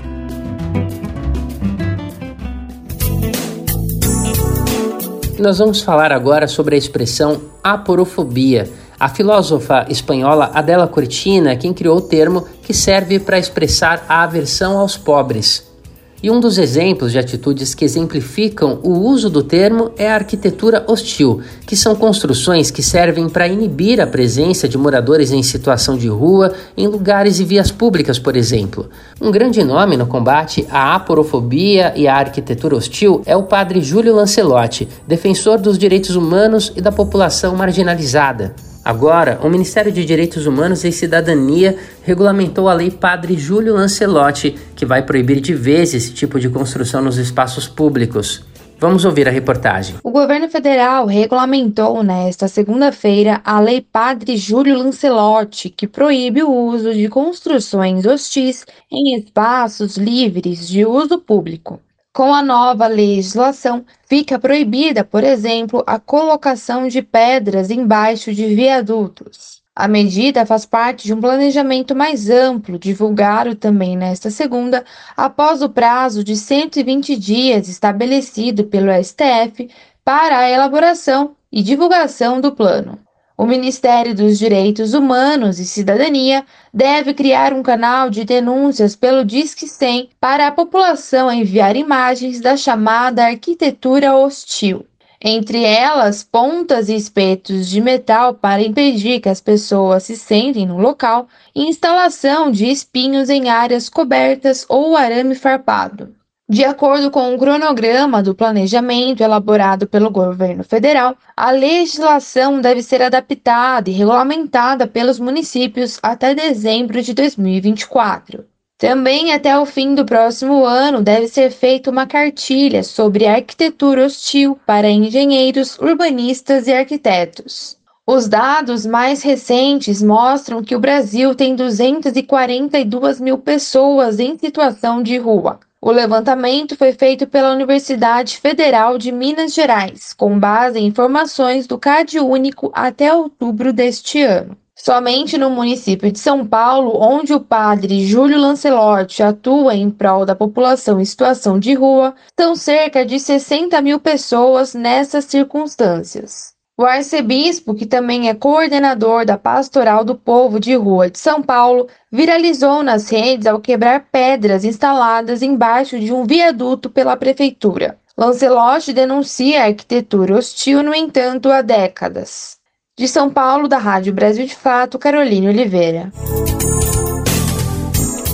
Nós vamos falar agora sobre a expressão aporofobia. A filósofa espanhola Adela Cortina é quem criou o termo que serve para expressar a aversão aos pobres. E um dos exemplos de atitudes que exemplificam o uso do termo é a arquitetura hostil, que são construções que servem para inibir a presença de moradores em situação de rua em lugares e vias públicas, por exemplo. Um grande nome no combate à aporofobia e à arquitetura hostil é o padre Júlio Lancelotti, defensor dos direitos humanos e da população marginalizada. Agora, o Ministério de Direitos Humanos e Cidadania regulamentou a Lei Padre Júlio Lancelotti, que vai proibir de vez esse tipo de construção nos espaços públicos. Vamos ouvir a reportagem. O governo federal regulamentou nesta segunda-feira a Lei Padre Júlio Lancelotti, que proíbe o uso de construções hostis em espaços livres de uso público. Com a nova legislação, fica proibida, por exemplo, a colocação de pedras embaixo de viadutos. A medida faz parte de um planejamento mais amplo, divulgado também nesta segunda, após o prazo de 120 dias estabelecido pelo STF para a elaboração e divulgação do plano. O Ministério dos Direitos Humanos e Cidadania deve criar um canal de denúncias pelo Disque 100 para a população enviar imagens da chamada arquitetura hostil. Entre elas, pontas e espetos de metal para impedir que as pessoas se sentem no local e instalação de espinhos em áreas cobertas ou arame farpado. De acordo com o cronograma do planejamento elaborado pelo governo federal, a legislação deve ser adaptada e regulamentada pelos municípios até dezembro de 2024. Também até o fim do próximo ano deve ser feita uma cartilha sobre arquitetura hostil para engenheiros, urbanistas e arquitetos. Os dados mais recentes mostram que o Brasil tem 242 mil pessoas em situação de rua, o levantamento foi feito pela Universidade Federal de Minas Gerais, com base em informações do CAD Único até outubro deste ano. Somente no município de São Paulo, onde o padre Júlio Lancelotti atua em prol da população em situação de rua, são cerca de 60 mil pessoas nessas circunstâncias. O arcebispo, que também é coordenador da Pastoral do Povo de Rua de São Paulo, viralizou nas redes ao quebrar pedras instaladas embaixo de um viaduto pela prefeitura. Lancelotti denuncia a arquitetura hostil, no entanto, há décadas. De São Paulo, da Rádio Brasil de Fato, Caroline Oliveira.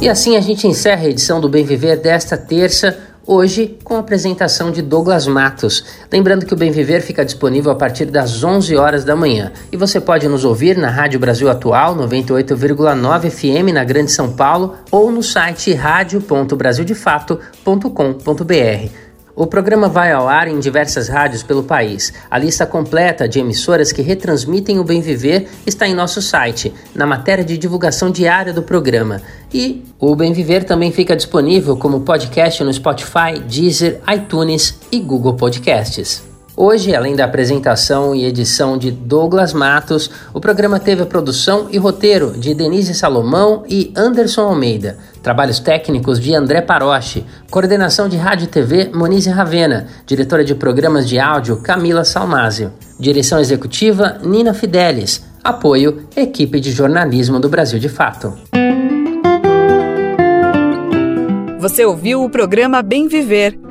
E assim a gente encerra a edição do Bem Viver desta terça hoje com a apresentação de Douglas Matos. Lembrando que o Bem Viver fica disponível a partir das 11 horas da manhã e você pode nos ouvir na Rádio Brasil Atual 98,9 FM na Grande São Paulo ou no site radio.brasildefato.com.br. O programa vai ao ar em diversas rádios pelo país. A lista completa de emissoras que retransmitem o Bem Viver está em nosso site, na matéria de divulgação diária do programa. E o Bem Viver também fica disponível como podcast no Spotify, Deezer, iTunes e Google Podcasts. Hoje, além da apresentação e edição de Douglas Matos, o programa teve a produção e roteiro de Denise Salomão e Anderson Almeida, trabalhos técnicos de André Paroche, coordenação de rádio e TV Monize Ravena, diretora de programas de áudio Camila Salmásio, direção executiva Nina Fidelis, apoio equipe de jornalismo do Brasil de Fato. Você ouviu o programa Bem Viver